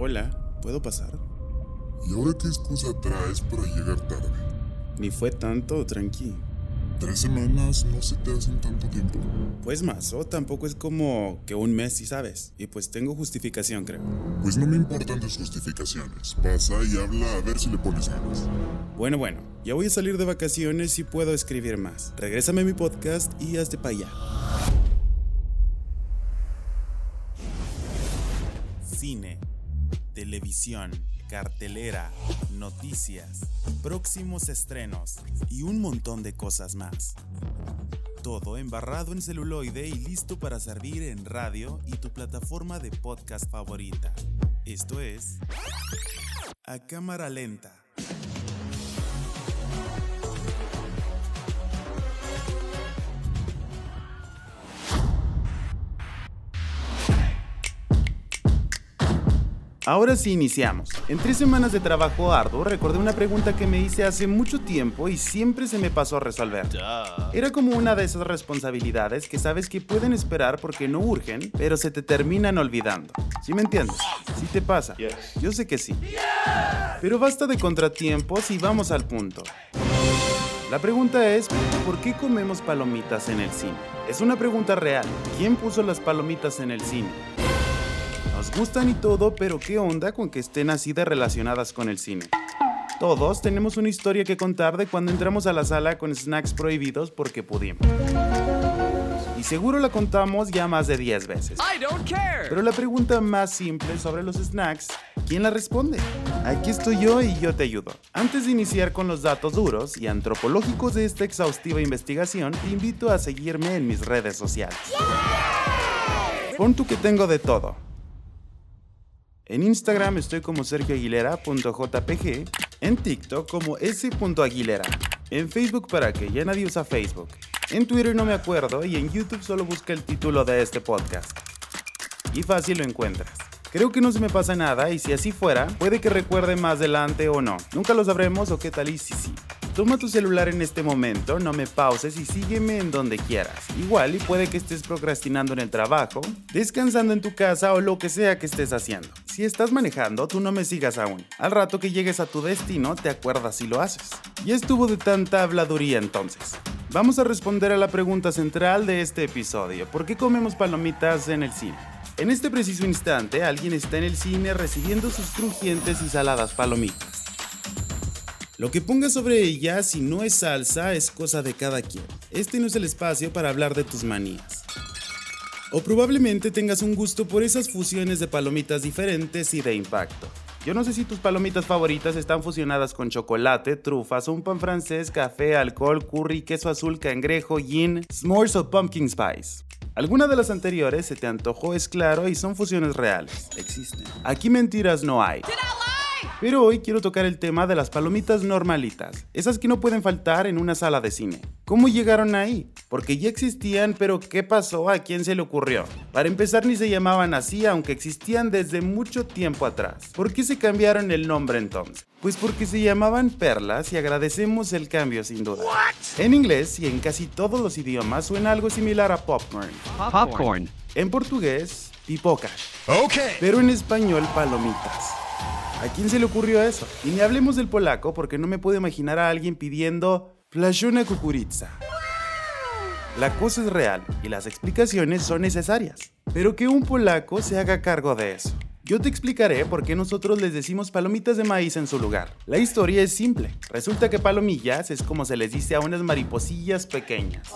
Hola, ¿puedo pasar? ¿Y ahora qué excusa traes para llegar tarde? Ni fue tanto, tranqui. ¿Tres semanas no se te hacen tanto tiempo? Pues más, o tampoco es como que un mes, si sabes. Y pues tengo justificación, creo. Pues no me importan tus justificaciones. Pasa y habla a ver si le pones ganas. Bueno, bueno, ya voy a salir de vacaciones y puedo escribir más. Regrésame a mi podcast y hazte para allá. Cine, televisión, cartelera, noticias, próximos estrenos y un montón de cosas más. Todo embarrado en celuloide y listo para servir en radio y tu plataforma de podcast favorita. Esto es A Cámara Lenta. Ahora sí iniciamos. En tres semanas de trabajo arduo recordé una pregunta que me hice hace mucho tiempo y siempre se me pasó a resolver. Era como una de esas responsabilidades que sabes que pueden esperar porque no urgen, pero se te terminan olvidando. ¿Sí me entiendes? ¿Sí te pasa? Yo sé que sí. Pero basta de contratiempos y vamos al punto. La pregunta es, ¿por qué comemos palomitas en el cine? Es una pregunta real. ¿Quién puso las palomitas en el cine? Nos gustan y todo, pero ¿qué onda con que estén así de relacionadas con el cine? Todos tenemos una historia que contar de cuando entramos a la sala con snacks prohibidos porque pudimos. Y seguro la contamos ya más de 10 veces. Pero la pregunta más simple sobre los snacks, ¿quién la responde? Aquí estoy yo y yo te ayudo. Antes de iniciar con los datos duros y antropológicos de esta exhaustiva investigación, te invito a seguirme en mis redes sociales. Pon tú que tengo de todo en Instagram estoy como sergioaguilera.jpg, en TikTok como s.aguilera, en Facebook para que ya nadie usa Facebook, en Twitter no me acuerdo y en YouTube solo busca el título de este podcast. Y fácil lo encuentras. Creo que no se me pasa nada y si así fuera, puede que recuerde más adelante o no. Nunca lo sabremos o qué tal y si sí. Toma tu celular en este momento, no me pauses y sígueme en donde quieras. Igual y puede que estés procrastinando en el trabajo, descansando en tu casa o lo que sea que estés haciendo. Si estás manejando, tú no me sigas aún. Al rato que llegues a tu destino, te acuerdas si lo haces. Y estuvo de tanta habladuría entonces. Vamos a responder a la pregunta central de este episodio. ¿Por qué comemos palomitas en el cine? En este preciso instante, alguien está en el cine recibiendo sus crujientes y saladas palomitas. Lo que pongas sobre ella, si no es salsa, es cosa de cada quien. Este no es el espacio para hablar de tus manías. O probablemente tengas un gusto por esas fusiones de palomitas diferentes y de impacto. Yo no sé si tus palomitas favoritas están fusionadas con chocolate, trufas, un pan francés, café, alcohol, curry, queso azul, cangrejo, gin, s'mores o pumpkin spice. Alguna de las anteriores se te antojó, es claro, y son fusiones reales. Existen. Aquí mentiras no hay. Pero hoy quiero tocar el tema de las palomitas normalitas, esas que no pueden faltar en una sala de cine. ¿Cómo llegaron ahí? Porque ya existían, pero ¿qué pasó? ¿A quién se le ocurrió? Para empezar ni se llamaban así, aunque existían desde mucho tiempo atrás. ¿Por qué se cambiaron el nombre entonces? Pues porque se llamaban perlas y agradecemos el cambio sin duda. En inglés y en casi todos los idiomas suena algo similar a popcorn. Popcorn. En portugués, pipocas. Pero en español, palomitas. ¿A quién se le ocurrió eso? Y ni hablemos del polaco porque no me puedo imaginar a alguien pidiendo Flashuna Kukuritsa. La cosa es real y las explicaciones son necesarias. Pero que un polaco se haga cargo de eso. Yo te explicaré por qué nosotros les decimos palomitas de maíz en su lugar. La historia es simple. Resulta que palomillas es como se les dice a unas mariposillas pequeñas.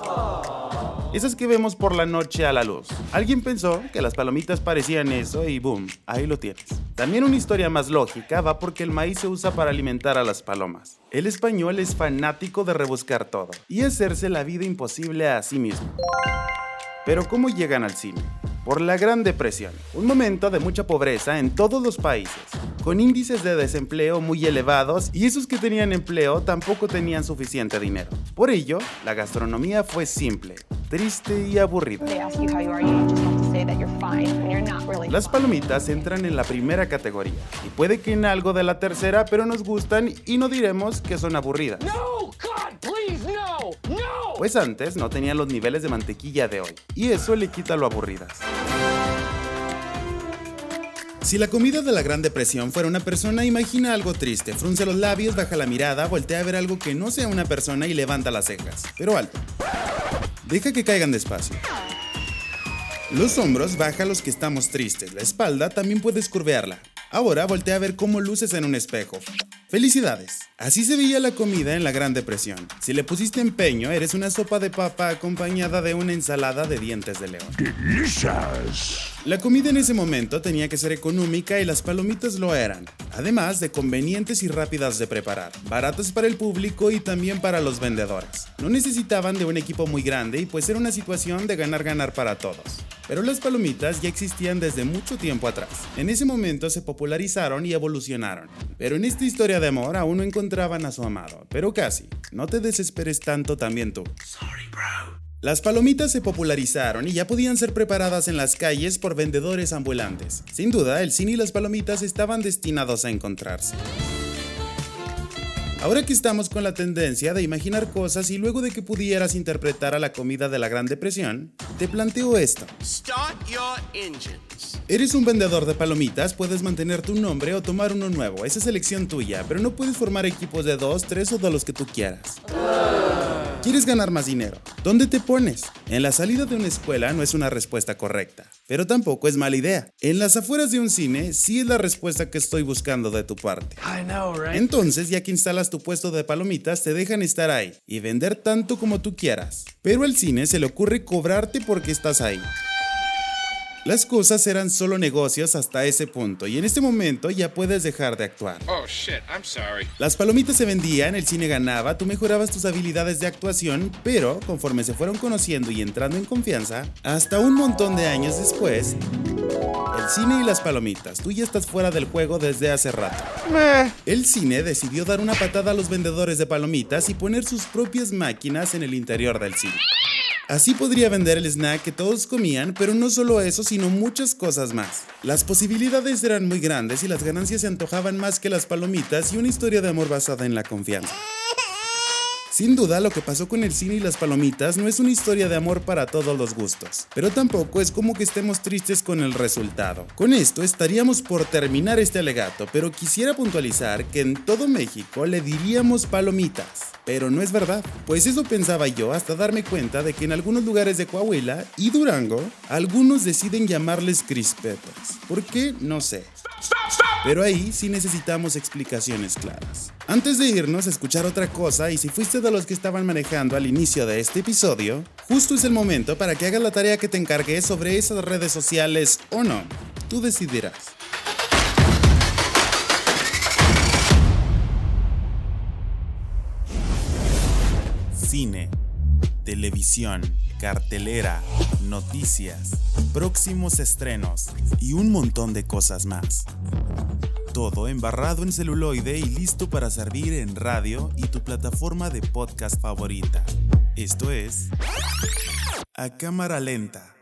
Esas que vemos por la noche a la luz. Alguien pensó que las palomitas parecían eso y boom, ahí lo tienes. También una historia más lógica va porque el maíz se usa para alimentar a las palomas. El español es fanático de rebuscar todo y hacerse la vida imposible a sí mismo. Pero ¿cómo llegan al cine? Por la Gran Depresión, un momento de mucha pobreza en todos los países, con índices de desempleo muy elevados y esos que tenían empleo tampoco tenían suficiente dinero. Por ello, la gastronomía fue simple, triste y aburrida. Las palomitas entran en la primera categoría y puede que en algo de la tercera, pero nos gustan y no diremos que son aburridas. Pues antes no tenían los niveles de mantequilla de hoy, y eso le quita lo aburridas. Si la comida de la Gran Depresión fuera una persona, imagina algo triste, frunce los labios, baja la mirada, voltea a ver algo que no sea una persona y levanta las cejas. Pero alto. Deja que caigan despacio. Los hombros baja los que estamos tristes, la espalda también puedes curvearla. Ahora voltea a ver cómo luces en un espejo. Felicidades. Así se veía la comida en la Gran Depresión. Si le pusiste empeño, eres una sopa de papa acompañada de una ensalada de dientes de león. Delicious. La comida en ese momento tenía que ser económica y las palomitas lo eran, además de convenientes y rápidas de preparar, baratas para el público y también para los vendedores. No necesitaban de un equipo muy grande y pues era una situación de ganar-ganar para todos. Pero las palomitas ya existían desde mucho tiempo atrás. En ese momento se popularizaron y evolucionaron. Pero en esta historia de amor aún no encontraban a su amado, pero casi. No te desesperes tanto también tú. Sorry, bro. Las palomitas se popularizaron y ya podían ser preparadas en las calles por vendedores ambulantes. Sin duda, el cine y las palomitas estaban destinados a encontrarse. Ahora que estamos con la tendencia de imaginar cosas y luego de que pudieras interpretar a la comida de la Gran Depresión, te planteo esto. Eres un vendedor de palomitas, puedes mantener tu nombre o tomar uno nuevo, esa es elección tuya, pero no puedes formar equipos de dos, tres o de los que tú quieras. ¿Quieres ganar más dinero? ¿Dónde te pones? En la salida de una escuela no es una respuesta correcta, pero tampoco es mala idea. En las afueras de un cine sí es la respuesta que estoy buscando de tu parte. Entonces, ya que instalas tu puesto de palomitas, te dejan estar ahí y vender tanto como tú quieras. Pero al cine se le ocurre cobrarte porque estás ahí. Las cosas eran solo negocios hasta ese punto y en este momento ya puedes dejar de actuar. Oh, Las palomitas se vendían, el cine ganaba, tú mejorabas tus habilidades de actuación, pero conforme se fueron conociendo y entrando en confianza, hasta un montón de años después, el cine y las palomitas, tú ya estás fuera del juego desde hace rato. El cine decidió dar una patada a los vendedores de palomitas y poner sus propias máquinas en el interior del cine. Así podría vender el snack que todos comían, pero no solo eso, sino muchas cosas más. Las posibilidades eran muy grandes y las ganancias se antojaban más que las palomitas y una historia de amor basada en la confianza. Sin duda, lo que pasó con el cine y las palomitas no es una historia de amor para todos los gustos, pero tampoco es como que estemos tristes con el resultado. Con esto estaríamos por terminar este alegato, pero quisiera puntualizar que en todo México le diríamos palomitas. Pero no es verdad, pues eso pensaba yo hasta darme cuenta de que en algunos lugares de Coahuila y Durango, algunos deciden llamarles crispetas. ¿Por qué? No sé. Pero ahí sí necesitamos explicaciones claras. Antes de irnos a escuchar otra cosa, y si fuiste de los que estaban manejando al inicio de este episodio, justo es el momento para que hagas la tarea que te encargué sobre esas redes sociales o no. Tú decidirás. Cine, televisión, cartelera, noticias, próximos estrenos y un montón de cosas más. Todo embarrado en celuloide y listo para servir en radio y tu plataforma de podcast favorita. Esto es A Cámara Lenta.